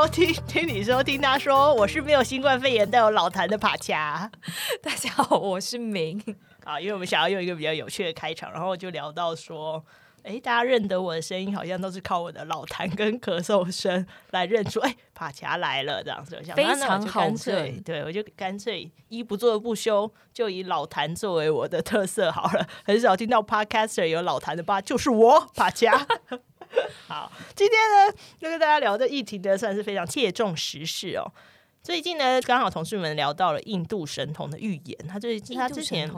收听，听你说，听他说，我是没有新冠肺炎但有老痰的帕恰。大家好，我是明。啊，因为我们想要用一个比较有趣的开场，然后就聊到说。哎，大家认得我的声音，好像都是靠我的老痰跟咳嗽声来认出。哎，帕恰来了，这样子，非常好。干脆，对，我就干脆一不做不休，就以老痰作为我的特色好了。很少听到 Podcaster 有老痰的吧？就是我帕恰。好，今天呢，就跟大家聊的议题呢，算是非常切中时事哦。最近呢，刚好同事们聊到了印度神童的预言，他最近他之前。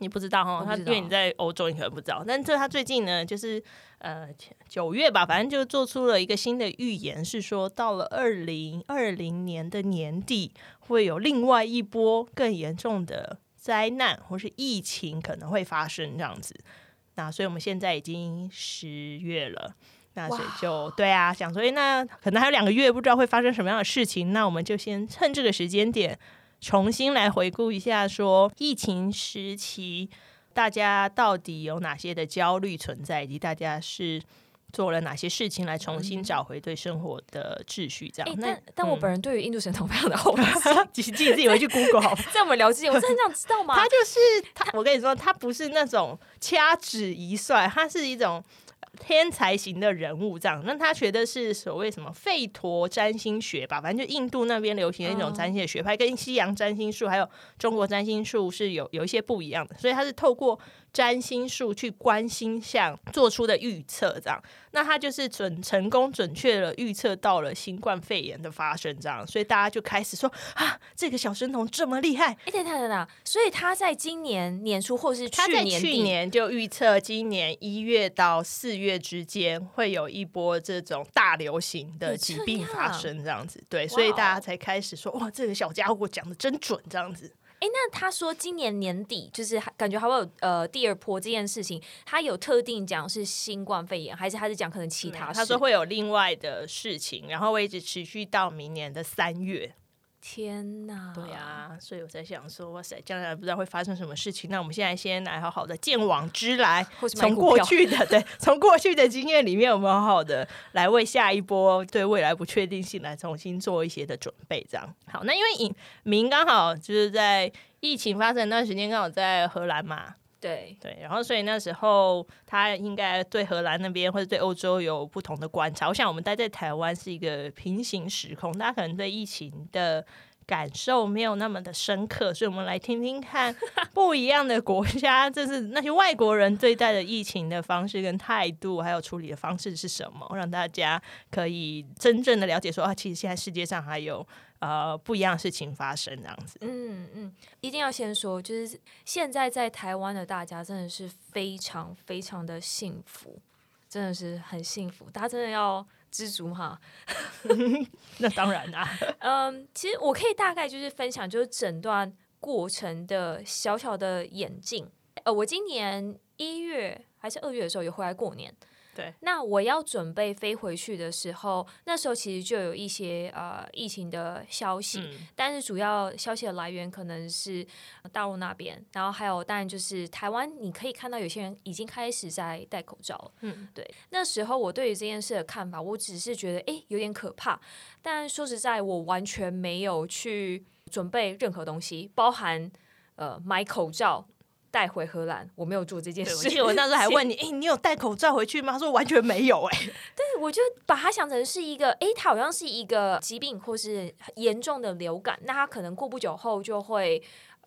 你不知道哈，他因为你在欧洲，你可能不知道。但这他最近呢，就是呃九月吧，反正就做出了一个新的预言，是说到了二零二零年的年底，会有另外一波更严重的灾难或是疫情可能会发生这样子。那所以我们现在已经十月了，那所以就对啊，想说，那可能还有两个月，不知道会发生什么样的事情，那我们就先趁这个时间点。重新来回顾一下，说疫情时期大家到底有哪些的焦虑存在，以及大家是做了哪些事情来重新找回对生活的秩序？这样。欸、但但我本人对于印度神童非常的好奇，自己自己回去 Google 好。在我们聊之前，我真的很 想知道吗？他就是他，我跟你说，他不是那种掐指一算，他是一种。天才型的人物，这样，那他学的是所谓什么吠陀占星学吧？反正就印度那边流行的一种占星的学派，跟西洋占星术还有中国占星术是有有一些不一样的，所以他是透过。占星术去观星象做出的预测，这样，那他就是准成功准确的预测到了新冠肺炎的发生，这样，所以大家就开始说啊，这个小神童这么厉害！哎，等等等等，所以他在今年年初或是去年去年就预测今年一月到四月之间会有一波这种大流行的疾病发生，这样子，对，所以大家才开始说哇，这个小家伙讲的真准，这样子。哎，那他说今年年底就是感觉还会有呃第二波这件事情，他有特定讲是新冠肺炎，还是他是讲可能其他？他说会有另外的事情，然后会一直持续到明年的三月。天呐，对啊，所以我在想说，哇塞，将来不知道会发生什么事情。那我们现在先来好好的见往知来，从过去的对，从过去的经验里面，我们好好的来为下一波对未来不确定性来重新做一些的准备。这样好，那因为影明刚好就是在疫情发生那段时间，刚好在荷兰嘛。对对，然后所以那时候他应该对荷兰那边或者对欧洲有不同的观察。我想我们待在台湾是一个平行时空，大家可能对疫情的感受没有那么的深刻，所以我们来听听看 不一样的国家，就是那些外国人对待的疫情的方式跟态度，还有处理的方式是什么，让大家可以真正的了解说啊，其实现在世界上还有。呃，不一样的事情发生这样子。嗯嗯，一定要先说，就是现在在台湾的大家真的是非常非常的幸福，真的是很幸福，大家真的要知足哈。那当然啦。嗯，其实我可以大概就是分享，就是整段过程的小小的演进。呃，我今年一月还是二月的时候有回来过年。对，那我要准备飞回去的时候，那时候其实就有一些呃疫情的消息，嗯，但是主要消息的来源可能是大陆那边，然后还有当然就是台湾，你可以看到有些人已经开始在戴口罩。嗯，对，那时候我对于这件事的看法，我只是觉得诶有点可怕，但说实在，我完全没有去准备任何东西，包含呃买口罩。带回荷兰，我没有做这件事。我那时候还问你，哎、欸，你有戴口罩回去吗？他说完全没有、欸，哎。对，我就把它想成是一个，哎、欸，它好像是一个疾病或是严重的流感，那它可能过不久后就会，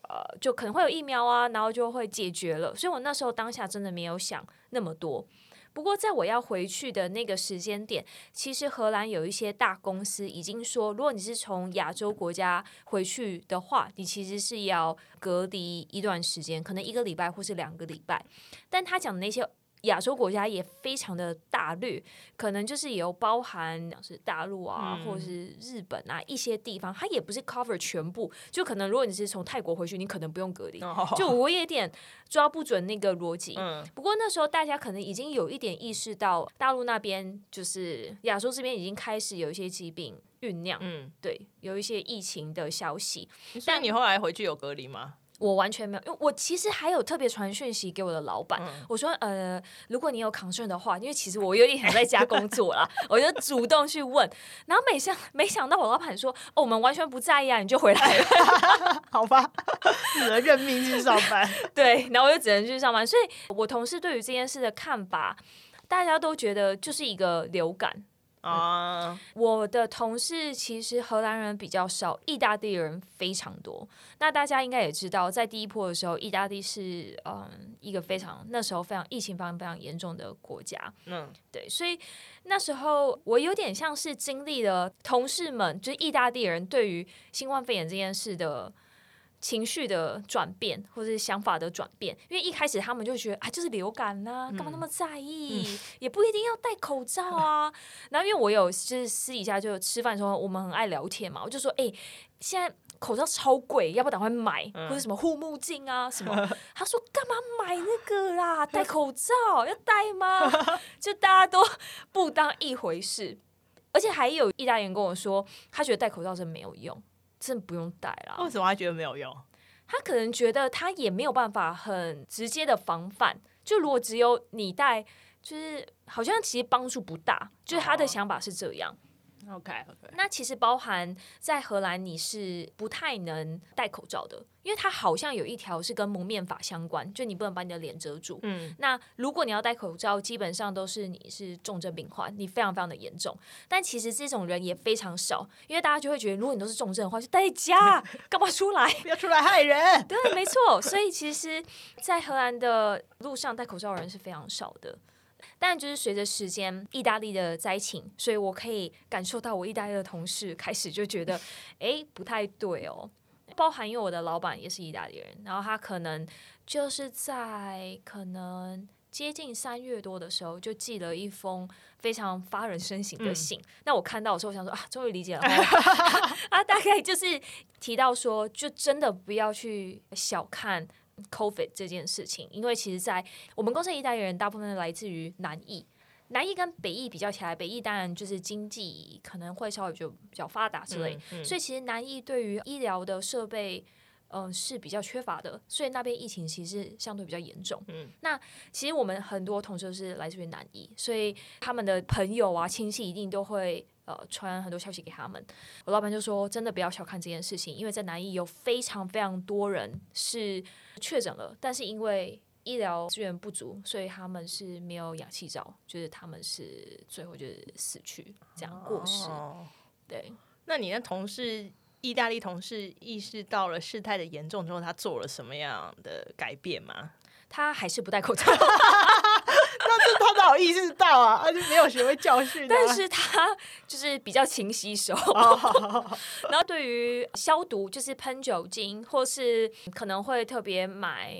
呃，就可能会有疫苗啊，然后就会解决了。所以我那时候当下真的没有想那么多。不过，在我要回去的那个时间点，其实荷兰有一些大公司已经说，如果你是从亚洲国家回去的话，你其实是要隔离一段时间，可能一个礼拜或是两个礼拜。但他讲的那些。亚洲国家也非常的大略，可能就是也有包含，是大陆啊，嗯、或者是日本啊一些地方，它也不是 cover 全部。就可能如果你是从泰国回去，你可能不用隔离。哦、就我也有点抓不准那个逻辑。嗯、不过那时候大家可能已经有一点意识到，大陆那边就是亚洲这边已经开始有一些疾病酝酿。嗯，对，有一些疫情的消息。但你后来回去有隔离吗？我完全没有，因为我其实还有特别传讯息给我的老板，嗯、我说呃，如果你有 concern 的话，因为其实我有点想在家工作啦，我就主动去问，然后没想没想到我老板说，哦，我们完全不在意啊，你就回来了，好吧，只能认命去上班，对，然后我就只能去上班，所以我同事对于这件事的看法，大家都觉得就是一个流感。啊，uh, 我的同事其实荷兰人比较少，意大利人非常多。那大家应该也知道，在第一波的时候，意大利是嗯一个非常那时候非常疫情非常非常严重的国家。嗯，对，所以那时候我有点像是经历了同事们，就是意大利人对于新冠肺炎这件事的。情绪的转变，或者是想法的转变，因为一开始他们就觉得啊，就是流感呐、啊，干嘛那么在意？嗯、也不一定要戴口罩啊。然后因为我有就是私底下就吃饭的时候，我们很爱聊天嘛，我就说，哎、欸，现在口罩超贵，要不要赶快买？或者什么护目镜啊什么？他说干嘛买那个啦？戴 口罩要戴吗？就大家都不当一回事，而且还有意大利人跟我说，他觉得戴口罩真没有用。真的不用带啦。为什么他觉得没有用？他可能觉得他也没有办法很直接的防范。就如果只有你带，就是好像其实帮助不大。就是他的想法是这样。OK OK，那其实包含在荷兰你是不太能戴口罩的，因为它好像有一条是跟蒙面法相关，就你不能把你的脸遮住。嗯，那如果你要戴口罩，基本上都是你是重症病患，你非常非常的严重。但其实这种人也非常少，因为大家就会觉得，如果你都是重症的话，就待在家，干嘛出来？不要出来害人。对，没错。所以其实，在荷兰的路上戴口罩的人是非常少的。但就是随着时间，意大利的灾情，所以我可以感受到我意大利的同事开始就觉得，哎，不太对哦。包含因为我的老板也是意大利人，然后他可能就是在可能接近三月多的时候，就寄了一封非常发人深省的信。嗯、那我看到的时候，我想说啊，终于理解了。啊，大概就是提到说，就真的不要去小看。COVID 这件事情，因为其实，在我们公司的意大利人大部分来自于南艺，南艺跟北艺比较起来，北艺当然就是经济可能会稍微就比较发达之类，嗯嗯、所以其实南艺对于医疗的设备，嗯、呃，是比较缺乏的，所以那边疫情其实相对比较严重。嗯，那其实我们很多同事是来自于南艺，所以他们的朋友啊、亲戚一定都会。呃，传很多消息给他们，我老板就说，真的不要小看这件事情，因为在南艺有非常非常多人是确诊了，但是因为医疗资源不足，所以他们是没有氧气罩，就是他们是最后就是死去这样过世。哦、对，那你的同事，意大利同事意识到了事态的严重之后，他做了什么样的改变吗？他还是不戴口罩。他哪有意识到啊？他就没有学会教训。但是他就是比较勤洗手，然后对于消毒，就是喷酒精，或是可能会特别买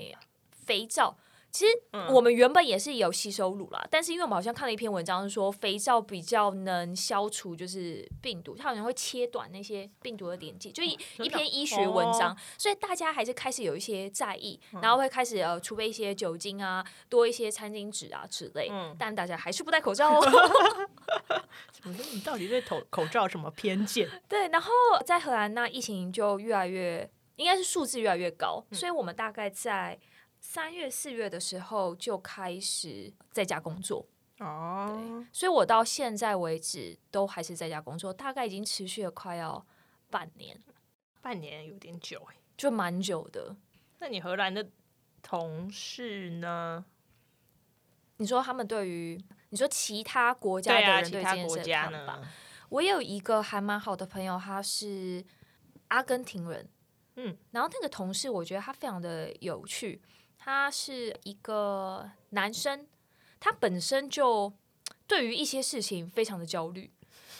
肥皂。其实我们原本也是有吸收乳啦，嗯、但是因为我们好像看了一篇文章，说肥皂比较能消除就是病毒，它好像会切断那些病毒的连接，就一一篇医学文章，哦、所以大家还是开始有一些在意，嗯、然后会开始呃储备一些酒精啊，多一些餐巾纸啊之类，嗯、但大家还是不戴口罩哦。我说你到底对口口罩什么偏见？对，然后在荷兰那疫情就越来越，应该是数字越来越高，嗯、所以我们大概在。三月四月的时候就开始在家工作哦，对，所以我到现在为止都还是在家工作，大概已经持续了快要半年，半年有点久哎，就蛮久的。那你荷兰的同事呢？你说他们对于你说其他国家的人对这件事的看法？啊、我有一个还蛮好的朋友，他是阿根廷人，嗯，然后那个同事我觉得他非常的有趣。他是一个男生，他本身就对于一些事情非常的焦虑。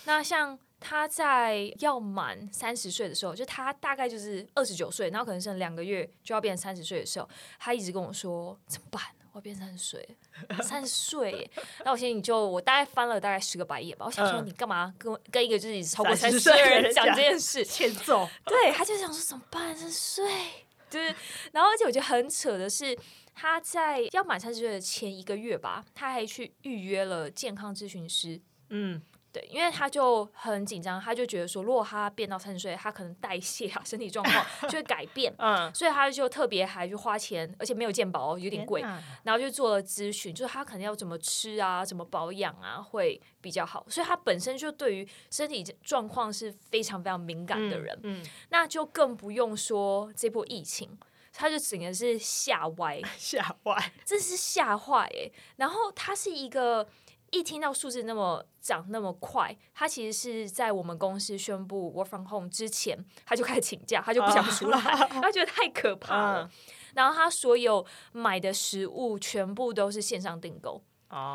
那像他在要满三十岁的时候，就他大概就是二十九岁，然后可能剩两个月就要变成三十岁的时候，他一直跟我说：“怎么办？我要变三十岁，三十岁。”那我现在就我大概翻了大概十个白眼吧。我想说，你干嘛跟跟一个就是超过三十岁的人讲这件事？欠揍。对，他就想说怎么办？三十岁。就是，然后而且我觉得很扯的是，他在要满三十岁的前一个月吧，他还去预约了健康咨询师。嗯，对，因为他就很紧张，他就觉得说，如果他变到三十岁，他可能代谢啊、身体状况 就会改变，嗯，所以他就特别还去花钱，而且没有健保，有点贵，然后就做了咨询，就是他可能要怎么吃啊，怎么保养啊，会比较好。所以他本身就对于身体状况是非常非常敏感的人，嗯，嗯，那就更不用说这波疫情，他就整个是吓歪，吓歪，真是吓坏哎。然后他是一个。一听到数字那么涨那么快，他其实是在我们公司宣布 work from home 之前，他就开始请假，他就不想出来，他觉得太可怕了。然后他所有买的食物全部都是线上订购。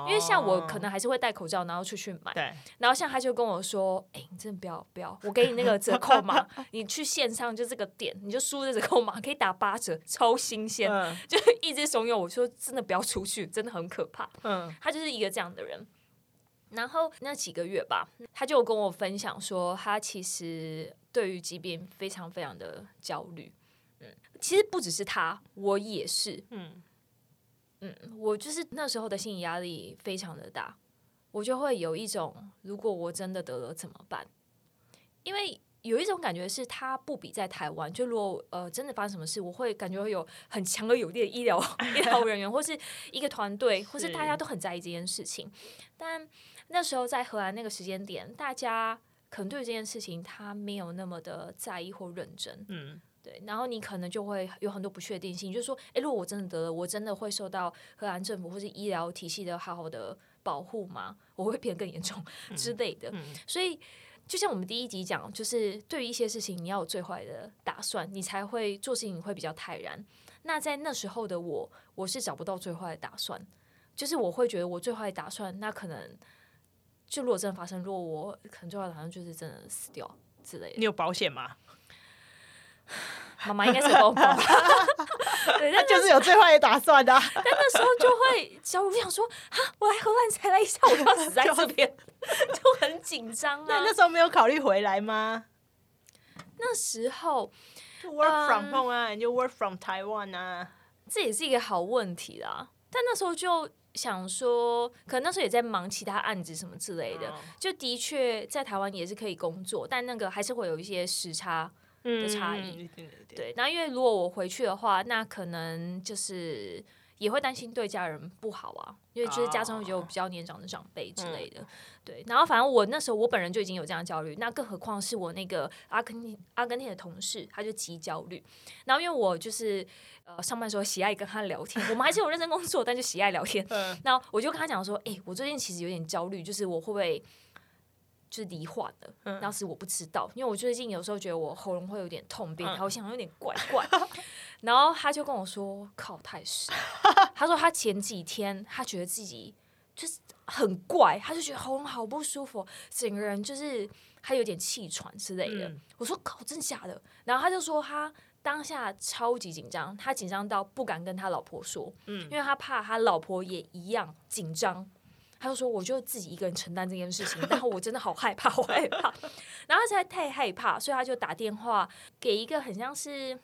因为像我可能还是会戴口罩，然后出去买。对。然后像他就跟我说：“哎，你真的不要不要，我给你那个折扣码，你去线上就这个点，你就输这折扣码，可以打八折，超新鲜。”就一直怂恿我说：“真的不要出去，真的很可怕。”嗯。他就是一个这样的人。然后那几个月吧，他就跟我分享说，他其实对于疾病非常非常的焦虑。嗯，其实不只是他，我也是。嗯。嗯，我就是那时候的心理压力非常的大，我就会有一种，如果我真的得了怎么办？因为有一种感觉是，他不比在台湾，就如果呃真的发生什么事，我会感觉会有很强而有力的医疗 医疗人员，或是一个团队，或是大家都很在意这件事情。但那时候在荷兰那个时间点，大家可能对这件事情他没有那么的在意或认真。嗯。对，然后你可能就会有很多不确定性，就是说，诶，如果我真的得了，我真的会受到荷兰政府或是医疗体系的好好的保护吗？我会变得更严重之类的。嗯嗯、所以，就像我们第一集讲，就是对于一些事情，你要有最坏的打算，你才会做事情会比较泰然。那在那时候的我，我是找不到最坏的打算，就是我会觉得我最坏的打算，那可能就如果真的发生，如果我可能最坏的打算就是真的死掉之类的。你有保险吗？妈妈应该是有保险，对，那就是有最坏的打算的。但那时候就会，小五想说，哈，我来荷兰才来一下，我就要死在这边，就很紧张啊。那那时候没有考虑回来吗？那时候，work from home 啊，你就 work from Taiwan 啊，这也是一个好问题啦。但那时候就想说，可能那时候也在忙其他案子什么之类的，就的确在台湾也是可以工作，但那个还是会有一些时差。的差异，对，那因为如果我回去的话，那可能就是也会担心对家人不好啊，因为就是家中有比较年长的长辈之类的，对。然后反正我那时候我本人就已经有这样的焦虑，那更何况是我那个阿根廷阿根廷的同事，他就极焦虑。然后因为我就是呃上班时候喜爱跟他聊天，我们还是有认真工作，但就喜爱聊天。那我就跟他讲说，哎，我最近其实有点焦虑，就是我会不会。是罹患的，当时我不知道，因为我最近有时候觉得我喉咙会有点痛，变好像有点怪怪。然后他就跟我说：“靠，太湿。”他说他前几天他觉得自己就是很怪，他就觉得喉咙好不舒服，整个人就是还有点气喘之类的。我说：“靠，真的假的？”然后他就说他当下超级紧张，他紧张到不敢跟他老婆说，因为他怕他老婆也一样紧张。他就说：“我就自己一个人承担这件事情，然后我真的好害怕，好害怕。然后他实在太害怕，所以他就打电话给一个很像是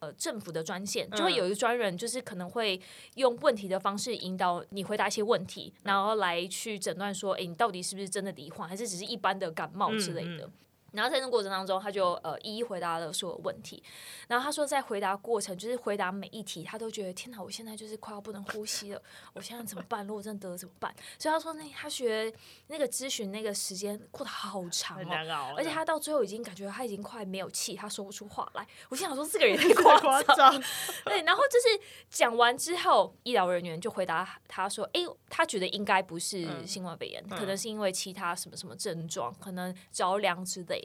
呃政府的专线，就会有一个专人，就是可能会用问题的方式引导你回答一些问题，然后来去诊断说，哎，你到底是不是真的罹患，还是只是一般的感冒之类的。”嗯嗯然后在那个过程当中，他就呃一一回答了所有问题。然后他说，在回答过程，就是回答每一题，他都觉得天哪，我现在就是快要不能呼吸了，我现在怎么办？如果真的得了怎么办？所以他说，那他学那个咨询那个时间过得好长哦，而且他到最后已经感觉他已经快没有气，他说不出话来。我心想说，这个人 也太夸张。对，然后就是讲完之后，医疗人员就回答他说，哎，他觉得应该不是新冠肺炎，嗯、可能是因为其他什么什么症状，可能着凉之类。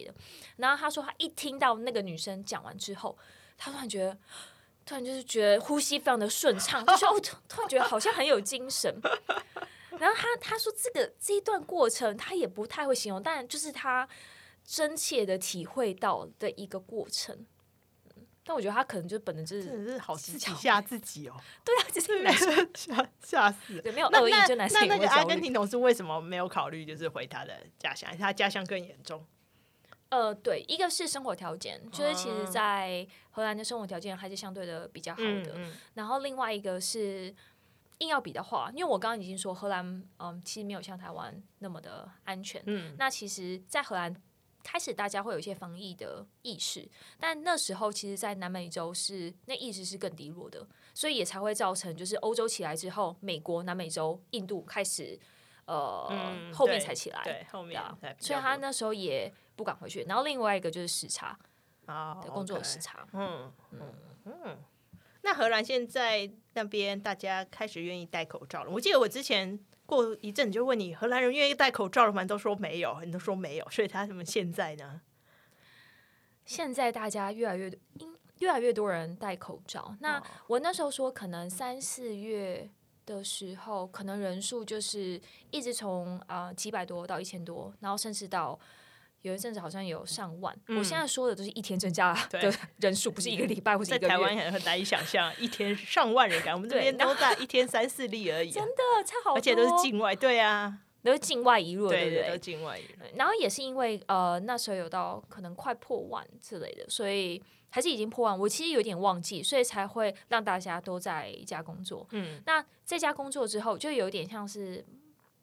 然后他说，他一听到那个女生讲完之后，他突然觉得，突然就是觉得呼吸非常的顺畅，就说哦，突然觉得好像很有精神。然后他他说，这个这一段过程他也不太会形容，但就是他真切的体会到的一个过程。但我觉得他可能就本能就是真的是好自己吓自己哦。对啊，就是 吓吓死。对，没有恶意就男生那那个阿根廷同事为什么没有考虑就是回他的家乡？他家乡更严重。呃，对，一个是生活条件，就是其实，在荷兰的生活条件还是相对的比较好的。嗯嗯、然后另外一个是，硬要比的话，因为我刚刚已经说荷兰，嗯，其实没有像台湾那么的安全。嗯，那其实，在荷兰开始大家会有一些防疫的意识，但那时候其实，在南美洲是那意识是更低落的，所以也才会造成就是欧洲起来之后，美国、南美洲、印度开始，呃，嗯、后面才起来，对，后面啊，所以他那时候也不敢回去。然后另外一个就是时差啊，对，工作的时差，嗯嗯嗯。嗯那荷兰现在那边大家开始愿意戴口罩了。我记得我之前过一阵就问你，荷兰人愿意戴口罩了吗？都说没有，你都说没有。所以他怎么现在呢？现在大家越来越因越来越多人戴口罩。那我那时候说，可能三四月的时候，可能人数就是一直从啊、呃、几百多到一千多，然后甚至到。有一阵子好像有上万，嗯、我现在说的都是一天增加的人数，不是一个礼拜或者一个月。在台湾很难以想象一天上万人感，我们这边都在一天三四例而已、啊。真的差好多，而且都是境外，对啊，都是境外移入，对，对对，都境外移入。然后也是因为呃那时候有到可能快破万之类的，所以还是已经破万。我其实有点忘记，所以才会让大家都在一家工作。嗯，那在家工作之后，就有点像是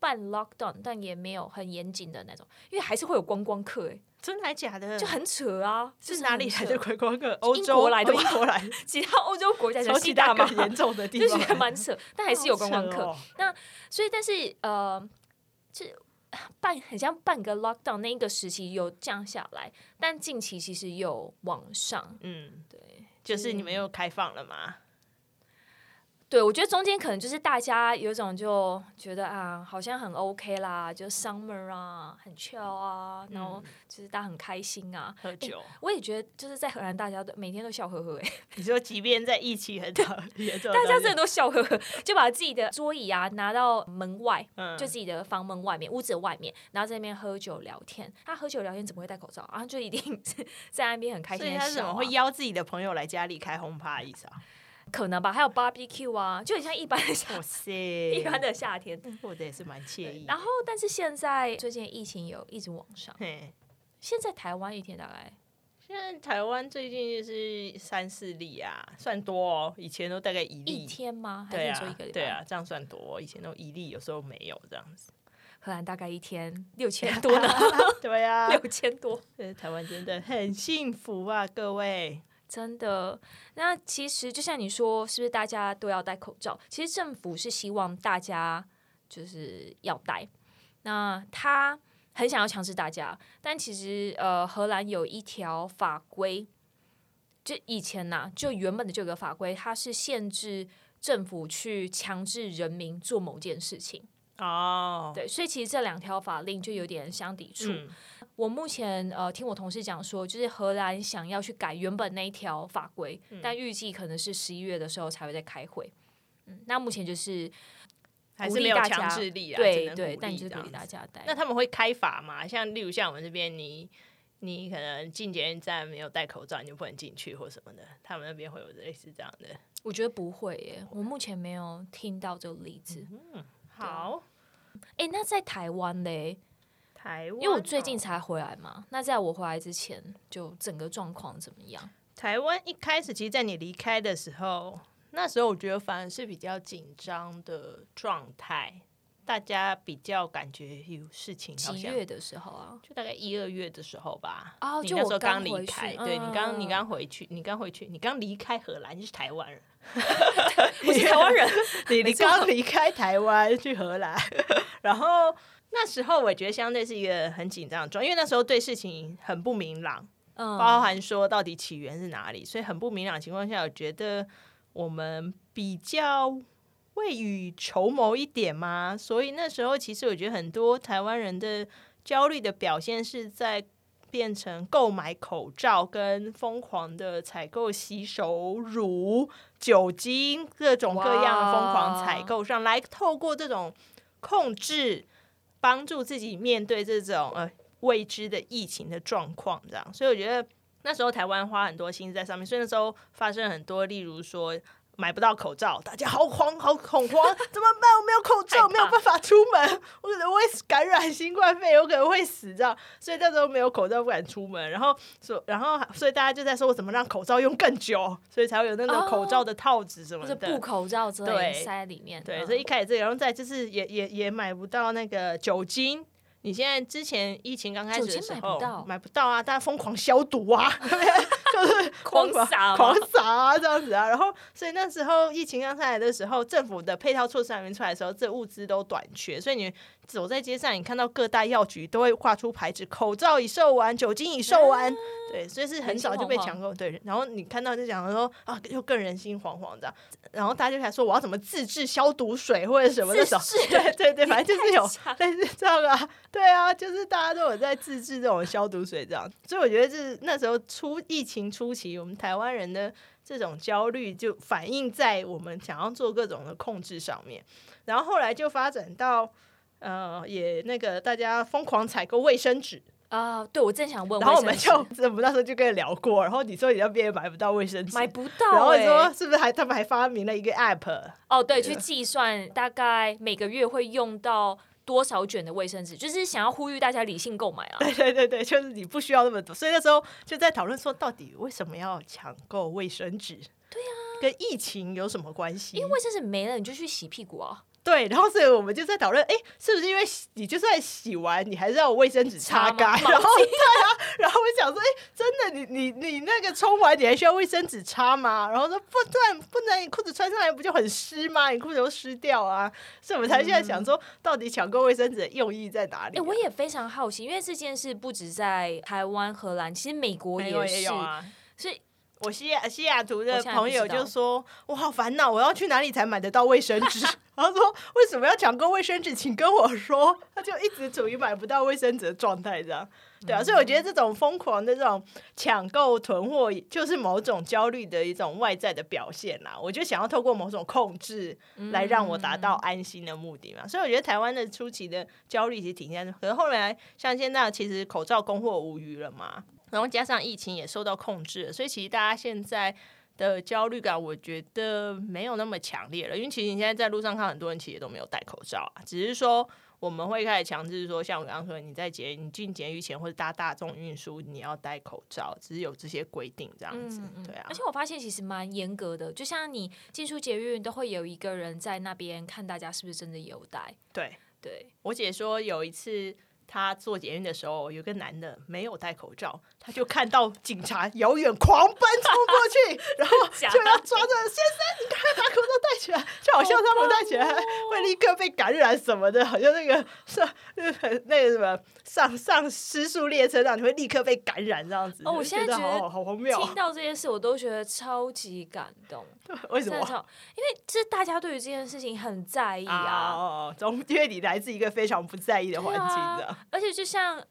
半 lockdown，但也没有很严谨的那种，因为还是会有观光客、欸真的还假的？就很扯啊！是哪里来的观光客？欧洲来的，英国来，其他欧洲国家超级大更严重的 地方，就是蛮扯，但还是有观光客。哦、那所以，但是呃，这半很像半个 lockdown 那一个时期有降下来，但近期其实有往上。嗯，对，就是你们又开放了嘛。对，我觉得中间可能就是大家有种就觉得啊，好像很 OK 啦，就 summer 啊，很 chill 啊，然后就是大家很开心啊，喝酒。我也觉得就是在荷兰，大家都每天都笑呵呵哎。你说，即便在疫情很大，大家真的都笑呵呵，就把自己的桌椅啊拿到门外，嗯、就自己的房门外面、屋子外面，然后在那边喝酒聊天。他喝酒聊天怎么会戴口罩啊？就一定是 在那边很开心、啊。所以他怎么会邀自己的朋友来家里开轰趴意思啊？可能吧，还有 barbecue 啊，就很像一般的夏，一般的夏天，过得也是蛮惬意。然后，但是现在最近疫情有一直往上。嘿现在台湾一天大概，现在台湾最近就是三四例啊，算多哦。以前都大概一例一天吗？还是一个礼拜？对啊，这样算多。以前都一例，有时候没有这样子。荷兰大概一天六千多呢。对啊，六千多。对，台湾真的很幸福啊，各位。真的，那其实就像你说，是不是大家都要戴口罩？其实政府是希望大家就是要戴，那他很想要强制大家，但其实呃，荷兰有一条法规，就以前呐、就原本的这个法规，它是限制政府去强制人民做某件事情哦。对，所以其实这两条法令就有点相抵触。嗯我目前呃听我同事讲说，就是荷兰想要去改原本那一条法规，嗯、但预计可能是十一月的时候才会再开会。嗯，那目前就是还是没有强制力啊，对对，但就是鼓励大家戴。那他们会开法吗？像例如像我们这边，你你可能进捷运站没有戴口罩，你就不能进去或什么的。他们那边会有类似这样的？我觉得不会耶，我目前没有听到这个例子。嗯，好。哎，那在台湾嘞？台湾，因为我最近才回来嘛，那在我回来之前，就整个状况怎么样？台湾一开始，其实，在你离开的时候，那时候我觉得反而是比较紧张的状态，大家比较感觉有事情。几月的时候啊？就大概一二月的时候吧。哦，你那时候刚离开，嗯、对你刚你刚回去，你刚回去，你刚离开荷兰，你是台湾人，我是台湾人，你你刚离开台湾去荷兰，然后。那时候我觉得相对是一个很紧张的状态，因为那时候对事情很不明朗，嗯，包含说到底起源是哪里，所以很不明朗的情况下，我觉得我们比较未雨绸缪一点嘛。所以那时候其实我觉得很多台湾人的焦虑的表现是在变成购买口罩跟疯狂的采购洗手乳、酒精各种各样的疯狂采购上来，透过这种控制。帮助自己面对这种呃未知的疫情的状况，这样，所以我觉得那时候台湾花很多心思在上面，所以那时候发生很多，例如说买不到口罩，大家好慌好恐慌，怎么办？我没有口罩，没有办法出门，我可能会感染新冠肺炎，我可能会死，这样，所以那时候没有口罩不敢出门，然后说，然后所以大家就在说我怎么让口罩用更久，所以才会有那种口罩的套子什么的，哦、布口罩之类的塞在里面。对，所以一开始这个，然后再就是也也也买不到那个酒精。你现在之前疫情刚开始的时候买不到，买不到啊！大家疯狂消毒啊，就是狂撒 狂撒啊，这样子啊。然后，所以那时候疫情刚上来的时候，政府的配套措施还没出来的时候，这物资都短缺，所以你。走在街上，你看到各大药局都会挂出牌子，口罩已售完，酒精已售完，对，所以是很早就被抢购。对，然后你看到就讲说啊，又更人心惶惶的，然后大家就开始说我要怎么自制消毒水或者什么的时候，对对对，反正就是有但是这样啊，对啊，就是大家都有在自制这种消毒水这样，所以我觉得是那时候出疫情初期，我们台湾人的这种焦虑就反映在我们想要做各种的控制上面，然后后来就发展到。呃，也那个大家疯狂采购卫生纸啊，对，我正想问，然后我们就我们那时候就跟你聊过，然后你说你那边也买不到卫生纸，买不到，然后你说是不是还他们还发明了一个 app？哦，对，去计算大概每个月会用到多少卷的卫生纸，就是想要呼吁大家理性购买啊。对对对对，就是你不需要那么多，所以那时候就在讨论说，到底为什么要抢购卫生纸？对啊，跟疫情有什么关系？因为卫生纸没了，你就去洗屁股啊。对，然后所以我们就在讨论，哎，是不是因为你就算洗完，你还是要有卫生纸擦干？然后对啊，然后我想说，哎，真的，你你你那个冲完，你还需要卫生纸擦吗？然后说不，不然不然你裤子穿上来不就很湿吗？你裤子都湿掉啊！所以我们才现在想说，到底抢购卫生纸的用意在哪里啊？哎，我也非常好奇，因为这件事不止在台湾、荷兰，其实美国也是，也有啊，所以。我西雅西雅图的朋友就说：“我好烦恼，我要去哪里才买得到卫生纸？” 然后说：“为什么要抢购卫生纸？请跟我说。”他就一直处于买不到卫生纸的状态，这样对啊。所以我觉得这种疯狂的这种抢购囤货，就是某种焦虑的一种外在的表现啦。我就想要透过某种控制来让我达到安心的目的嘛。所以我觉得台湾的初期的焦虑其实挺像，可是后来像现在其实口罩供货无余了嘛。然后加上疫情也受到控制了，所以其实大家现在的焦虑感，我觉得没有那么强烈了。因为其实你现在在路上看很多人其实都没有戴口罩啊，只是说我们会开始强制说，像我刚刚说，你在捷你进监狱前或者搭大众运输，你要戴口罩，只是有这些规定这样子，对啊。而且我发现其实蛮严格的，就像你进出捷运都会有一个人在那边看大家是不是真的有戴。对对，我姐说有一次。他做捷运的时候，有个男的没有戴口罩，他就看到警察遥远狂奔冲过去，然后就要抓着先生，你赶快把口罩戴起来，就好像他不戴起来会立刻被感染什么的，好像那个上那个那个什么上上失速列车上，你会立刻被感染这样子。哦，我现在觉得好好荒谬，听到这件事我都觉得超级感动。为什么？因为这大家对于这件事情很在意啊。哦，总因为你来自一个非常不在意的环境的。而且就像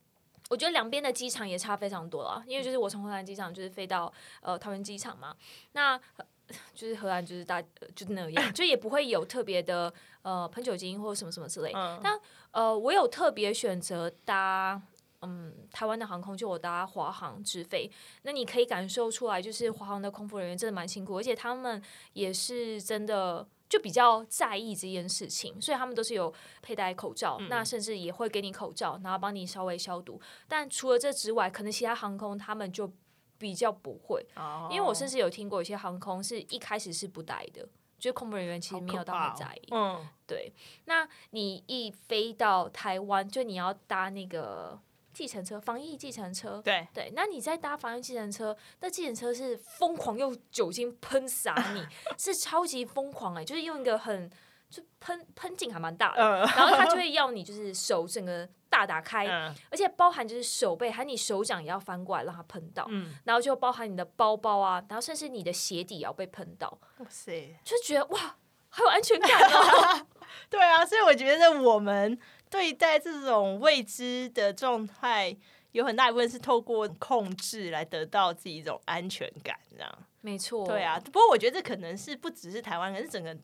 我觉得两边的机场也差非常多了，因为就是我从荷兰机场就是飞到呃桃园机场嘛，那 就是荷兰就是大、呃、就是那样，就也不会有特别的呃喷酒精或什么什么之类。嗯、但呃我有特别选择搭嗯台湾的航空，就我搭华航直飞，那你可以感受出来，就是华航的空服人员真的蛮辛苦，而且他们也是真的。就比较在意这件事情，所以他们都是有佩戴口罩，嗯、那甚至也会给你口罩，然后帮你稍微消毒。但除了这之外，可能其他航空他们就比较不会，哦、因为我甚至有听过有些航空是一开始是不戴的，就空服人员其实没有到很在意。哦、嗯，对。那你一飞到台湾，就你要搭那个。计程车，防疫计程车，对。对，那你在搭防疫计程车，那计程车是疯狂用酒精喷洒你，是超级疯狂哎、欸，就是用一个很就喷喷劲还蛮大的，呃、然后他就会要你就是手整个大打开，呃、而且包含就是手背，还有你手掌也要翻过来让它喷到，嗯、然后就包含你的包包啊，然后甚至你的鞋底也要被喷到，哇塞，就觉得哇，好有安全感哦，对啊，所以我觉得我们。对待这种未知的状态，有很大一部分是透过控制来得到自己一种安全感，这样没错。对啊，不过我觉得这可能是不只是台湾，可是整个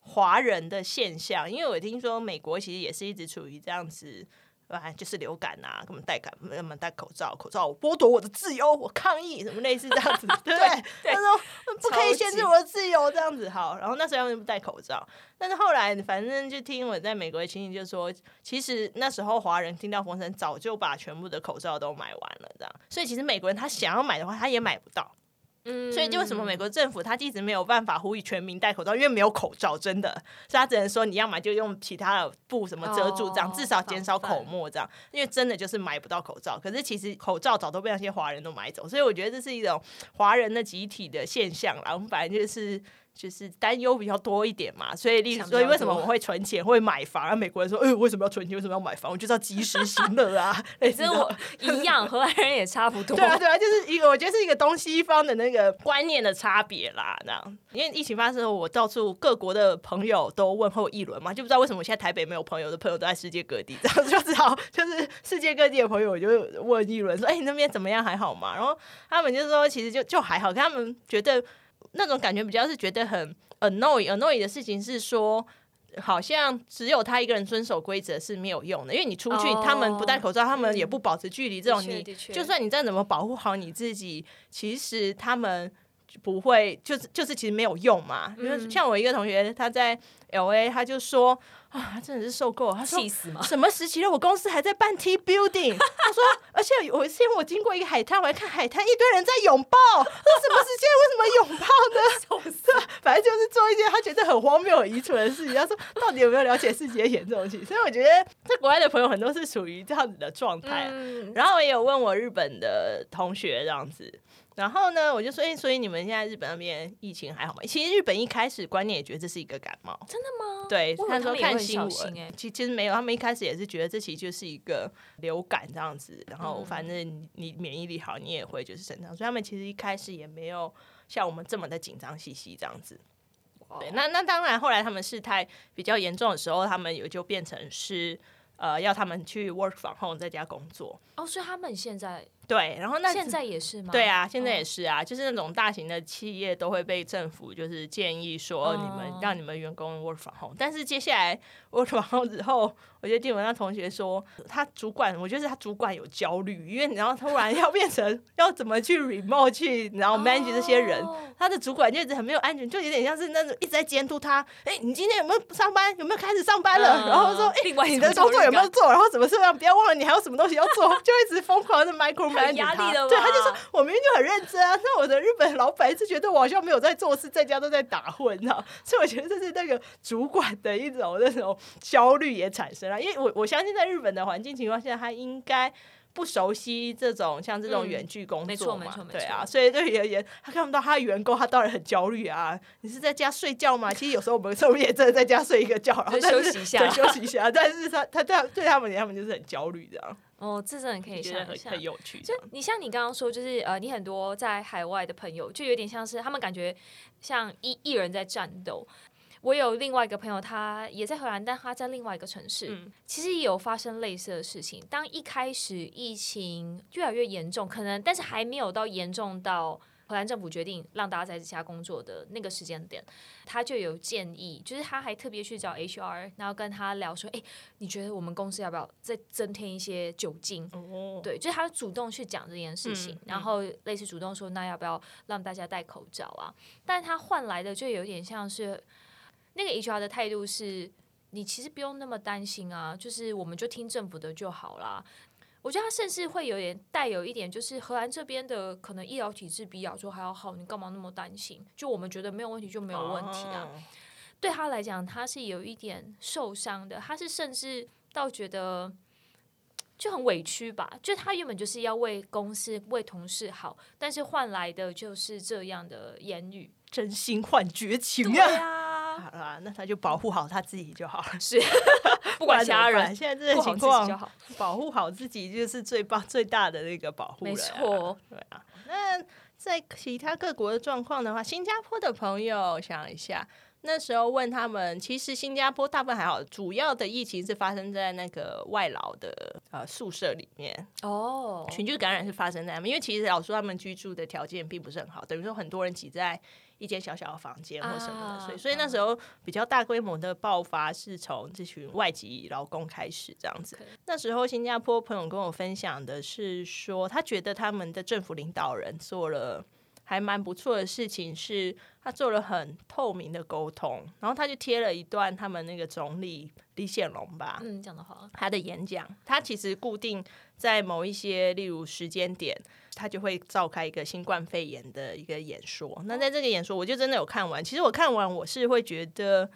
华人的现象。因为我听说美国其实也是一直处于这样子啊，就是流感呐、啊，根本戴感，根本戴口罩，口罩剥夺我的自由，我抗议，什么类似这样子，对不对？他说不可以限制我的自由，这样子好。然后那时候他们不戴口罩，但是后来反正就听我在美国的亲戚就说，其实那时候华人听到风声，早就把全部的口罩都买完了，这样。所以其实美国人他想要买的话，他也买不到。嗯，所以就为什么美国政府他一直没有办法呼吁全民戴口罩？因为没有口罩，真的，所以他只能说你要么就用其他的布什么遮住，这样至少减少口沫，这样。因为真的就是买不到口罩，可是其实口罩早都被那些华人都买走，所以我觉得这是一种华人的集体的现象啦。我们反正就是。就是担忧比较多一点嘛，所以例如，所以为什么我会存钱，会买房？啊，美国人说，哎、欸，为什么要存钱？为什么要买房？我就是要及时行乐啊，类似我一样，荷兰人也差不多。对啊，对啊，就是一个，我觉得是一个东西方的那个观念的差别啦。这样，因为疫情发生后，我到处各国的朋友都问候一轮嘛，就不知道为什么我现在台北没有朋友的朋友都在世界各地，这样就知道，就是世界各地的朋友我就问一轮说，哎、欸，你那边怎么样？还好吗？然后他们就说，其实就就还好，可他们觉得。那种感觉比较是觉得很 annoying，annoying 的事情是说，好像只有他一个人遵守规则是没有用的，因为你出去，oh, 他们不戴口罩，他们也不保持距离，这种你就算你再怎么保护好你自己，其实他们不会，就是就是其实没有用嘛。因为像我一个同学，他在 LA，他就说。啊，真的是受够了！他说：“气死吗？什么时期了？我公司还在办 team building。”他说：“而且有一天我经过一个海滩，我还看海滩一堆人在拥抱。说什么时间？为什么拥抱呢？是？反正就是做一件他觉得很荒谬、很愚蠢的事情。他说：到底有没有了解世界严重性？所以我觉得在国外的朋友很多是属于这样子的状态。嗯、然后我也有问我日本的同学这样子。”然后呢，我就说，所以你们现在日本那边疫情还好吗？其实日本一开始观念也觉得这是一个感冒，真的吗？对，他说看新闻，哎其其实没有，他们一开始也是觉得这其实就是一个流感这样子。然后反正你免疫力好，你也会就是正常。所以他们其实一开始也没有像我们这么的紧张兮兮这样子。对，那那当然，后来他们事态比较严重的时候，他们也就变成是呃要他们去 work from home 在家工作。哦，所以他们现在。对，然后那现在也是吗？对啊，现在也是啊，哦、就是那种大型的企业都会被政府就是建议说，你们、哦、让你们员工 work from home，但是接下来 work from home 之后，我觉得丁文那同学说，他主管，我觉得他主管有焦虑，因为然后突然要变成要怎么去 remote 去，然后 manage 这些人，哦、他的主管就一直很没有安全，就有点像是那种一直在监督他，哎，你今天有没有上班？有没有开始上班了？嗯、然后说，哎，你的工作有没有做？然后怎么事要不要忘了？你还有什么东西要做？就一直疯狂的 micro 他，压力的对，他就说我明明就很认真啊，那我的日本老板一直觉得我好像没有在做事，在家都在打混，你知道？所以我觉得这是那个主管的一种那种焦虑也产生了，因为我我相信在日本的环境情况下，他应该不熟悉这种像这种远距工作嘛，嗯、对啊，所以对而言，他看不到他的员工，他当然很焦虑啊。你是在家睡觉吗？其实有时候我们是不是也真的在家睡一个觉，然后休息一下，休息一下。但是他他对对他们他们就是很焦虑这样。哦，这真的可以想象，很有趣。就你像你刚刚说，就是呃，你很多在海外的朋友，就有点像是他们感觉像一一人在战斗。我有另外一个朋友，他也在荷兰，但他在另外一个城市，嗯、其实也有发生类似的事情。当一开始疫情越来越严重，可能但是还没有到严重到。荷兰政府决定让大家在家工作的那个时间点，他就有建议，就是他还特别去找 HR，然后跟他聊说：“哎，你觉得我们公司要不要再增添一些酒精？”哦，对，就是他主动去讲这件事情，嗯、然后类似主动说：“那要不要让大家戴口罩啊？”但他换来的就有点像是那个 HR 的态度是：“你其实不用那么担心啊，就是我们就听政府的就好啦。”我觉得他甚至会有点带有一点，就是荷兰这边的可能医疗体制比亚洲还要好，你干嘛那么担心？就我们觉得没有问题就没有问题啊。Oh. 对他来讲，他是有一点受伤的，他是甚至倒觉得就很委屈吧。就他原本就是要为公司、为同事好，但是换来的就是这样的言语，真心换绝情啊。好了，那他就保护好他自己就好了。是，不管家人，现在这个情况，保护好自己就是最棒、最大的那个保护了。没错，对啊。那在其他各国的状况的话，新加坡的朋友想一下，那时候问他们，其实新加坡大部分还好，主要的疫情是发生在那个外劳的呃宿舍里面。哦，群聚感染是发生在他们，因为其实老实说他们居住的条件并不是很好，等于说很多人挤在。一间小小的房间或什么的，啊、所以所以那时候比较大规模的爆发是从这群外籍劳工开始这样子。那时候新加坡朋友跟我分享的是说，他觉得他们的政府领导人做了。还蛮不错的事情是，他做了很透明的沟通，然后他就贴了一段他们那个总理李显龙吧，嗯，讲的话，他的演讲，他其实固定在某一些例如时间点，他就会召开一个新冠肺炎的一个演说。那在这个演说，我就真的有看完。其实我看完，我是会觉得。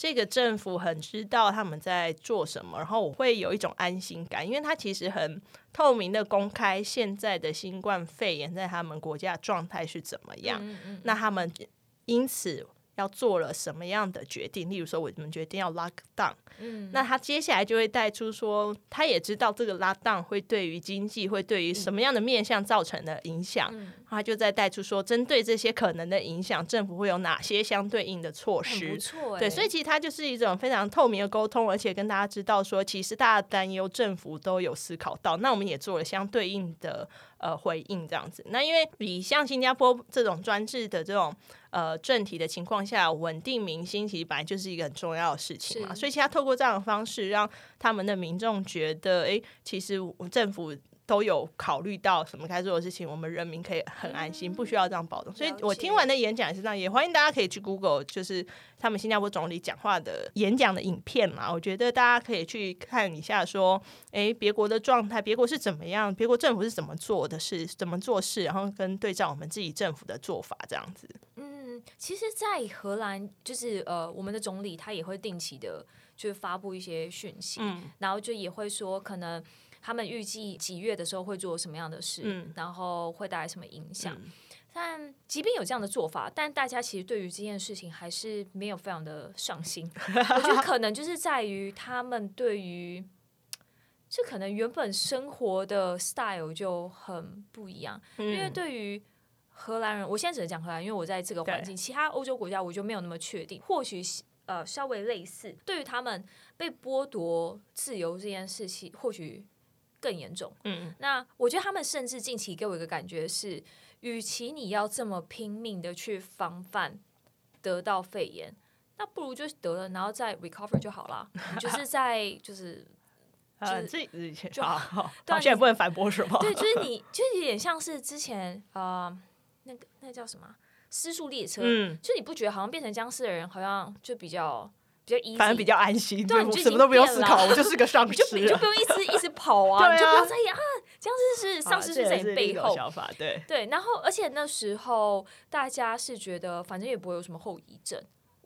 这个政府很知道他们在做什么，然后我会有一种安心感，因为他其实很透明的公开现在的新冠肺炎在他们国家状态是怎么样，嗯嗯嗯，那他们因此。要做了什么样的决定？例如说，我们决定要 lock down，嗯，那他接下来就会带出说，他也知道这个 lock down 会对于经济会对于什么样的面向造成的影响，嗯，他就在带出说，针对这些可能的影响，政府会有哪些相对应的措施？不错，欸，对，所以其实它就是一种非常透明的沟通，而且跟大家知道说，其实大家担忧，政府都有思考到，那我们也做了相对应的。呃，回应这样子，那因为以像新加坡这种专制的这种呃政体的情况下，稳定民心其实本来就是一个很重要的事情嘛，所以其实他透过这样的方式，让他们的民众觉得，哎，其实政府。都有考虑到什么该做的事情，我们人民可以很安心，不需要这样暴动。所以我听完的演讲也是这样，也欢迎大家可以去 Google，就是他们新加坡总理讲话的演讲的影片嘛。我觉得大家可以去看一下，说，诶，别国的状态，别国是怎么样，别国政府是怎么做的事，怎么做事，然后跟对照我们自己政府的做法这样子。嗯，其实，在荷兰，就是呃，我们的总理他也会定期的，就是发布一些讯息，嗯，然后就也会说可能。他们预计几月的时候会做什么样的事，嗯、然后会带来什么影响？嗯、但即便有这样的做法，但大家其实对于这件事情还是没有非常的上心。我觉得可能就是在于他们对于这可能原本生活的 style 就很不一样。嗯、因为对于荷兰人，我现在只能讲荷兰，因为我在这个环境，其他欧洲国家我就没有那么确定。或许呃稍微类似，对于他们被剥夺自由这件事情，或许。更严重。嗯，那我觉得他们甚至近期给我一个感觉是，与其你要这么拼命的去防范得到肺炎，那不如就得了，然后再 recover 就好了。就是在就是就是这就好，对，现在不能反驳什么。对，就是你就是有点像是之前呃那个那个叫什么失速列车，嗯，就你不觉得好像变成僵尸的人好像就比较。反正比较安心，对，我什么都不用思考，我就是个丧尸，你就不用一直一直跑啊，你就不用在意啊，僵尸是丧尸是在你背后，对对，然后而且那时候大家是觉得反正也不会有什么后遗症。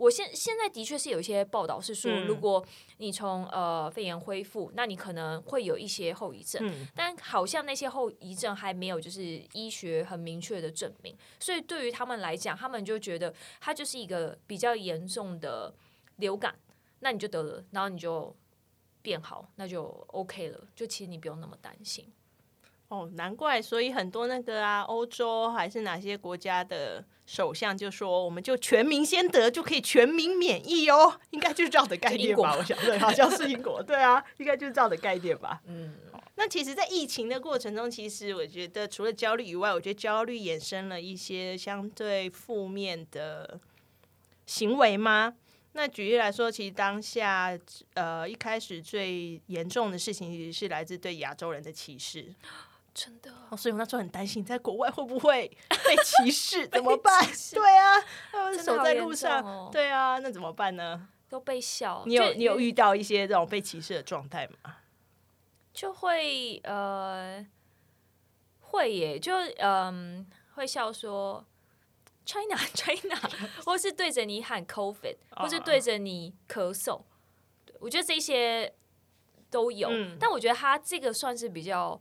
我现现在的确是有一些报道是说，如果你从呃肺炎恢复，那你可能会有一些后遗症，但好像那些后遗症还没有就是医学很明确的证明，所以对于他们来讲，他们就觉得它就是一个比较严重的。流感，那你就得了，然后你就变好，那就 OK 了。就其实你不用那么担心。哦，难怪，所以很多那个啊，欧洲还是哪些国家的首相就说，我们就全民先得，就可以全民免疫哦。应该就是这样的概念吧？我想，对，好像是英国，对啊，应该就是这样的概念吧。嗯，那其实，在疫情的过程中，其实我觉得除了焦虑以外，我觉得焦虑衍生了一些相对负面的行为吗？那举例来说，其实当下呃一开始最严重的事情，其实是来自对亚洲人的歧视，真的。哦，所以我那时候很担心，在国外会不会 被歧视？怎么办？对啊，他们走在路上，哦、对啊，那怎么办呢？都被笑。你有你有遇到一些这种被歧视的状态吗？就会呃会耶，就嗯、呃、会笑说。China China，或是对着你喊 COVID，或是对着你咳嗽，我觉得这些都有。嗯、但我觉得他这个算是比较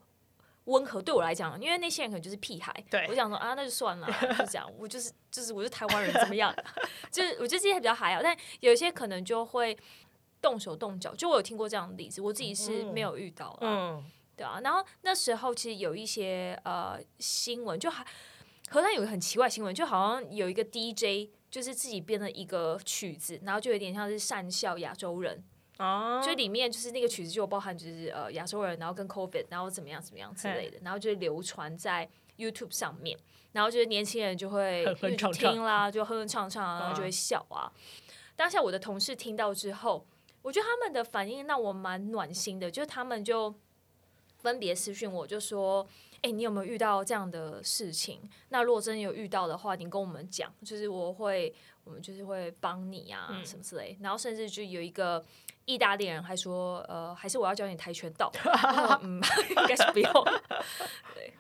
温和，对我来讲，因为那些人可能就是屁孩。对我想说啊，那就算了，就这样。我就是就是我是台湾人，怎么样？就是我觉得这些比较还好，但有些可能就会动手动脚。就我有听过这样的例子，我自己是没有遇到。嗯，对啊。然后那时候其实有一些呃新闻，就还。荷兰有个很奇怪新闻，就好像有一个 DJ，就是自己编了一个曲子，然后就有点像是善笑亚洲人，oh. 就里面就是那个曲子就包含就是呃亚洲人，然后跟 COVID，然后怎么样怎么样之类的，然后就流传在 YouTube 上面，然后就是年轻人就会听啦，就哼哼唱唱，然后就会笑啊。当下我的同事听到之后，我觉得他们的反应让我蛮暖心的，就是他们就分别私讯我，就说：“哎、欸，你有没有遇到这样的事情？那如果真的有遇到的话，你跟我们讲，就是我会，我们就是会帮你啊，什么之类。嗯”然后甚至就有一个意大利人还说：“呃，还是我要教你跆拳道。”嗯，应该是不用。对。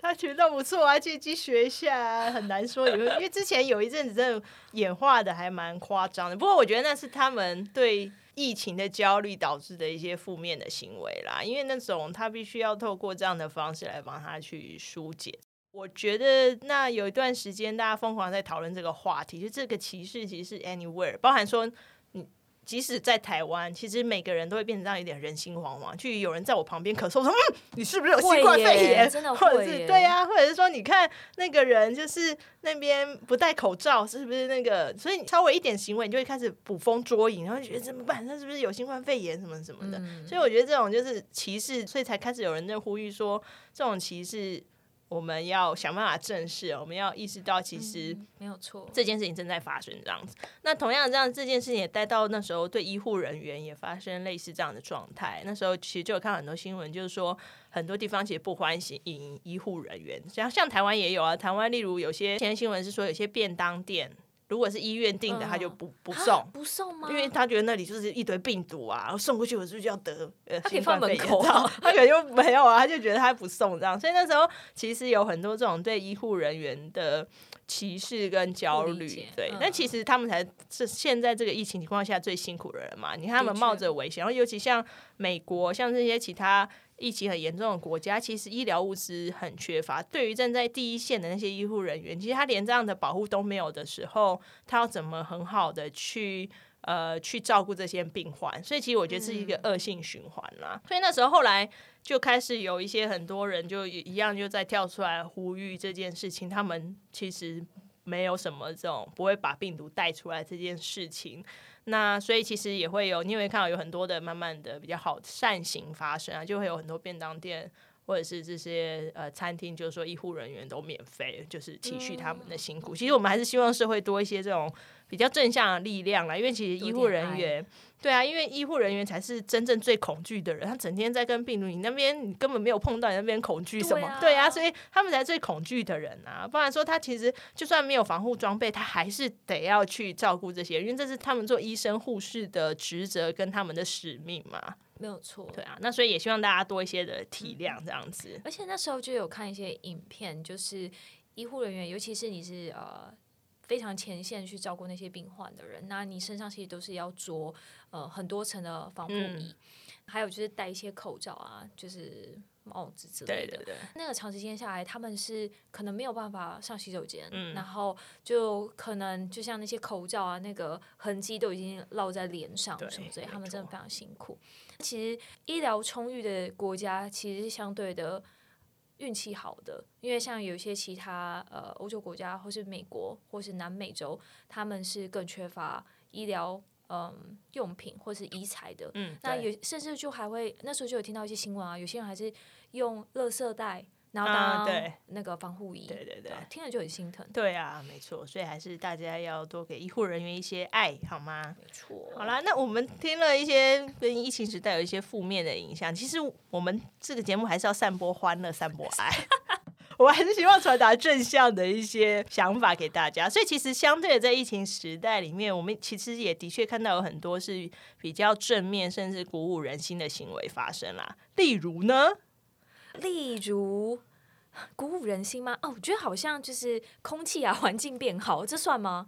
跆拳道不错啊，借机学一下，很难说，因为因为之前有一阵子真的演化的还蛮夸张的。不过我觉得那是他们对疫情的焦虑导致的一些负面的行为啦，因为那种他必须要透过这样的方式来帮他去疏解。我觉得那有一段时间大家疯狂在讨论这个话题，就这个歧视其实是 anywhere，包含说。即使在台湾，其实每个人都会变成这样，有点人心惶惶。就有人在我旁边咳嗽，说：“嗯，你是不是有新冠肺炎？”真的，或者是对呀、啊，或者是说，你看那个人就是那边不戴口罩，是不是那个？所以稍微一点行为，你就会开始捕风捉影，然后觉得怎么办？他是不是有新冠肺炎什么什么的？嗯、所以我觉得这种就是歧视，所以才开始有人在呼吁说，这种歧视。我们要想办法正视，我们要意识到，其实没有错，这件事情正在发生这样子。那同样这样，这件事情也带到那时候，对医护人员也发生类似这样的状态。那时候其实就有看很多新闻，就是说很多地方其实不欢迎医护人员，像像台湾也有啊。台湾例如有些前新闻是说，有些便当店。如果是医院订的，他就不不送，不送吗？因为他觉得那里就是一堆病毒啊，然后送过去我是不是就要得？呃，他可以放门口，他可能就没有啊，他就觉得他不送这样。所以那时候其实有很多这种对医护人员的歧视跟焦虑，对。但其实他们才是现在这个疫情情况下最辛苦的人嘛。你看他们冒着危险，然后尤其像美国，像这些其他。疫情很严重的国家，其实医疗物资很缺乏。对于站在第一线的那些医护人员，其实他连这样的保护都没有的时候，他要怎么很好的去呃去照顾这些病患？所以其实我觉得是一个恶性循环啦。嗯、所以那时候后来就开始有一些很多人就一样就在跳出来呼吁这件事情。他们其实没有什么这种不会把病毒带出来这件事情。那所以其实也会有，你会看到有很多的慢慢的比较好善行发生啊，就会有很多便当店或者是这些呃餐厅，就是说医护人员都免费，就是体恤他们的辛苦。其实我们还是希望社会多一些这种。比较正向的力量啦，因为其实医护人员，对啊，因为医护人员才是真正最恐惧的人，他整天在跟病毒，你那边你根本没有碰到，你那边恐惧什么？对啊，对啊，所以他们才最恐惧的人啊。不然说他其实就算没有防护装备，他还是得要去照顾这些，因为这是他们做医生护士的职责跟他们的使命嘛。没有错，对啊，那所以也希望大家多一些的体谅这样子。而且那时候就有看一些影片，就是医护人员，尤其是你是呃。非常前线去照顾那些病患的人，那你身上其实都是要着呃很多层的防护衣，嗯、还有就是戴一些口罩啊，就是帽子之类的。对对对。那个长时间下来，他们是可能没有办法上洗手间，嗯、然后就可能就像那些口罩啊，那个痕迹都已经烙在脸上什么之类，他们真的非常辛苦。其实医疗充裕的国家，其实是相对的。运气好的，因为像有一些其他呃欧洲国家，或是美国，或是南美洲，他们是更缺乏医疗嗯、呃、用品或是医材的。嗯，那有甚至就还会那时候就有听到一些新闻啊，有些人还是用垃圾袋。然后当对那个防护衣，对对对，听了就很心疼。对啊，没错，所以还是大家要多给医护人员一些爱，好吗？没错。好啦，那我们听了一些跟疫情时代有一些负面的影响，其实我们这个节目还是要散播欢乐、散播爱。我还是希望传达正向的一些想法给大家。所以其实相对的，在疫情时代里面，我们其实也的确看到有很多是比较正面，甚至鼓舞人心的行为发生啦。例如呢？例如鼓舞人心吗？哦，我觉得好像就是空气啊，环境变好，这算吗？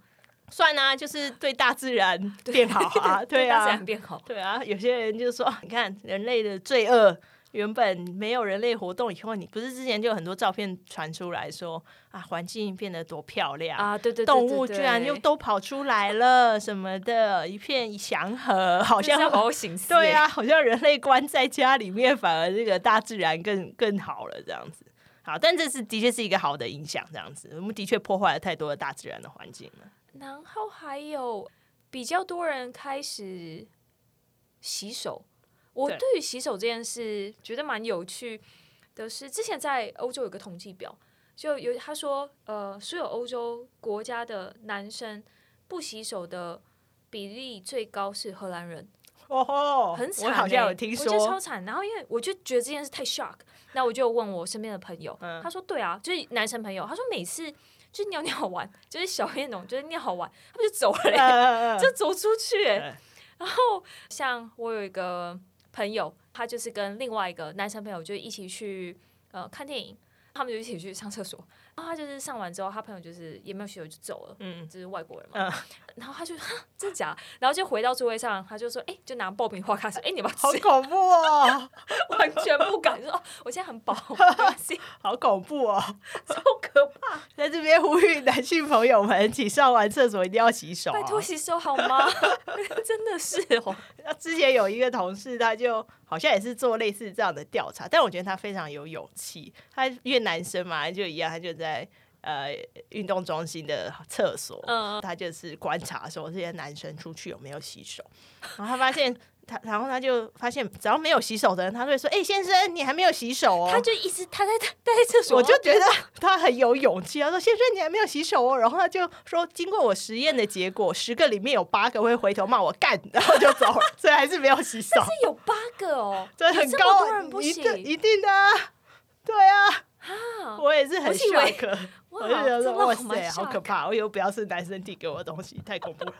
算啊，就是对大自然变好啊，对，啊，对大自然变好，对啊。有些人就说，你看人类的罪恶。原本没有人类活动以后，你不是之前就有很多照片传出来说啊，环境变得多漂亮啊，对对，对，动物居然又都跑出来了什么的，一片祥和，好像好好形式。对啊，好像人类关在家里面，反而这个大自然更更好了这样子。好，但这是的确是一个好的影响，这样子，我们的确破坏了太多的大自然的环境了。然后还有比较多人开始洗手。我对于洗手这件事觉得蛮有趣的是，之前在欧洲有个统计表，就有他说，呃，所有欧洲国家的男生不洗手的比例最高是荷兰人。哦，很惨、欸，我好像有听说，我觉得超惨。然后因为我就觉得这件事太 shock，那我就问我身边的朋友，嗯、他说对啊，就是男生朋友，他说每次就是尿尿完，就是小便那种，就是尿好完，他们就走了、就走出去、然后像我有一个朋友，他就是跟另外一个男生朋友就一起去呃看电影，他们就一起去上厕所。然后他就是上完之后，他朋友就是也没有洗手就走了，嗯，就是外国人嘛。嗯、然后他就哈，真假？然后就回到座位上，他就说：“哎，就拿爆米花开始，哎，你们 好恐怖哦，完全不敢说，我现在很饱，好恐怖哦，超可怕。”在这边呼吁男性朋友们，请上完厕所一定要洗手、啊，拜托洗手好吗？真的是哦。之前有一个同事，他就好像也是做类似这样的调查，但我觉得他非常有勇气。他因为男生嘛，就一样，他就在。在呃运动中心的厕所，嗯、他就是观察说这些男生出去有没有洗手，然后他发现他，然后他就发现只要没有洗手的人，他就会说：“哎、欸，先生，你还没有洗手哦。”他就一直他在待在厕所，我就觉得 他很有勇气。他说：“先生，你还没有洗手哦。”然后他就说：“经过我实验的结果，十个里面有八个会回头骂我干，然后就走了，所以还是没有洗手。”但是有八个哦，对，很高，一定一定的，对啊。啊，我也是很 shock，我就觉得哇塞，好可怕！我以后不要是男生递给我的东西，太恐怖了，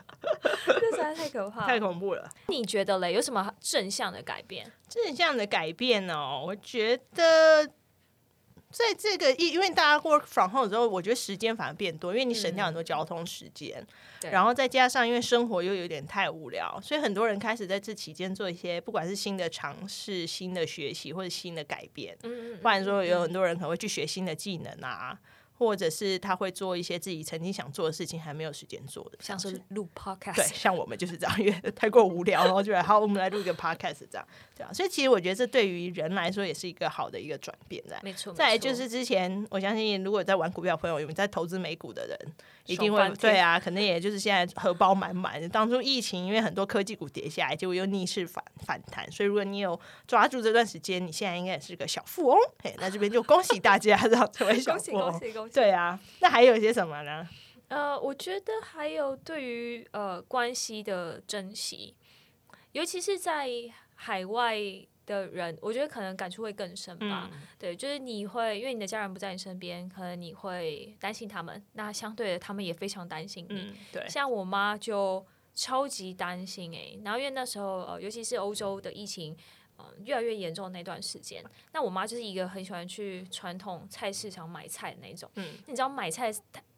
这实在太可怕，太恐怖了。你觉得嘞？有什么正向的改变？正向的改变哦，我觉得。在这个因因为大家 work from home 之后，我觉得时间反而变多，因为你省掉很多交通时间，嗯、然后再加上因为生活又有点太无聊，所以很多人开始在这期间做一些不管是新的尝试、新的学习或者新的改变。嗯，不然说有很多人可能会去学新的技能啊。或者是他会做一些自己曾经想做的事情，还没有时间做的，像是录 podcast。对，像我们就是这样，因为 太过无聊，然后就来好，我们来录一个 podcast，这样对啊。所以其实我觉得这对于人来说也是一个好的一个转变，这样。没错。再来就是之前，我相信如果在玩股票的朋友，有在投资美股的人，一定会对啊，可能也就是现在荷包满满。当初疫情，因为很多科技股跌下来，结果又逆势反反弹，所以如果你有抓住这段时间，你现在应该也是个小富翁。嘿，那这边就恭喜大家，这样成为小富翁。恭喜恭喜恭喜！对啊，那还有一些什么呢？呃，我觉得还有对于呃关系的珍惜，尤其是在海外。的人，我觉得可能感触会更深吧。嗯、对，就是你会因为你的家人不在你身边，可能你会担心他们。那相对的，他们也非常担心你。嗯、对，像我妈就超级担心诶、欸。然后因为那时候呃，尤其是欧洲的疫情，呃，越来越严重的那段时间，那我妈就是一个很喜欢去传统菜市场买菜的那种。嗯，你知道买菜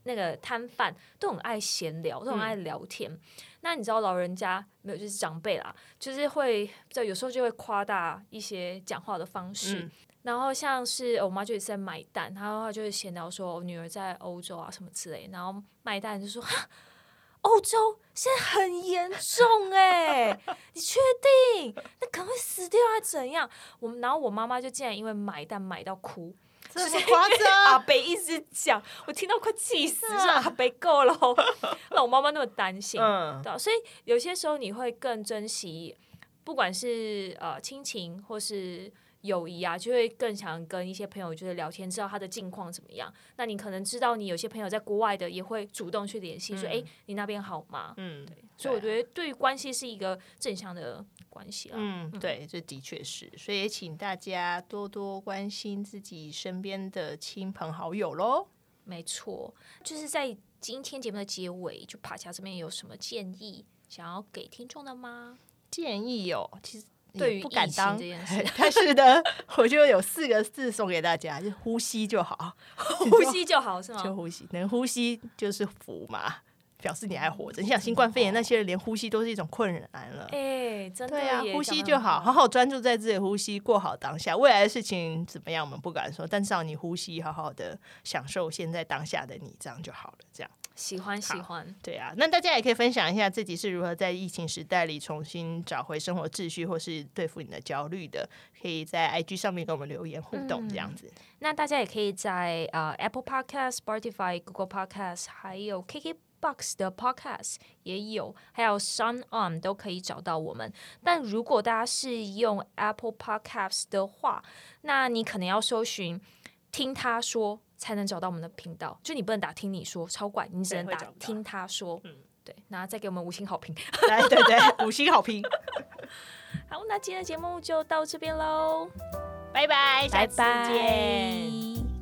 那个摊贩都很爱闲聊，都很爱聊天。嗯那你知道老人家没有，就是长辈啦，就是会在有时候就会夸大一些讲话的方式，嗯、然后像是我妈就一直在买蛋，她的话就会闲聊说我女儿在欧洲啊什么之类，然后卖蛋就说哈，欧洲现在很严重哎，你确定？那可能会死掉还是怎样？我们然后我妈妈就竟然因为买蛋买到哭。这么夸张？阿北一直讲，我听到快气死了。阿北够了，让我妈妈那么担心。嗯，对，所以有些时候你会更珍惜，不管是呃亲情或是友谊啊，就会更想跟一些朋友就是聊天，知道他的近况怎么样。那你可能知道你有些朋友在国外的，也会主动去联系，说：“哎、嗯，你那边好吗？”嗯，对。所以我觉得对于关系是一个正向的。关系了，嗯，对，这的确是，所以也请大家多多关心自己身边的亲朋好友喽。没错，就是在今天节目的结尾，就帕恰这边有什么建议想要给听众的吗？建议有、哦，其实对于不敢当这件事，但是呢，我就有四个字送给大家，就呼吸就好，呼吸就好是吗？就呼吸，能呼吸就是福嘛。表示你还活着。你想新冠肺炎那些人连呼吸都是一种困难了。哎、欸，真的。对啊，呼吸就好，好好专注在自己呼吸，过好当下。未来的事情怎么样，我们不敢说，但至少你呼吸，好好的享受现在当下的你，这样就好了。这样喜欢喜欢。对啊，那大家也可以分享一下自己是如何在疫情时代里重新找回生活秩序，或是对付你的焦虑的。可以在 IG 上面跟我们留言互动，这样子。嗯、那大家也可以在呃 Apple Podcast、Spotify、Google Podcast，还有 KK。Box 的 Podcast 也有，还有 SoundOn 都可以找到我们。但如果大家是用 Apple Podcast 的话，那你可能要搜寻“听他说”。才能找到我们的频道。就你不能打听你说超怪，你只能打听他说。嗯，对，那再给我们五星好评。对对对，五星好评。好，那今天的节目就到这边喽，拜拜，拜拜。